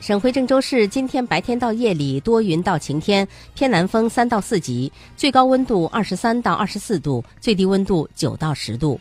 省会郑州市今天白天到夜里多云到晴天偏南风三到四级最高温度二十三到二十四度最低温度九到十度。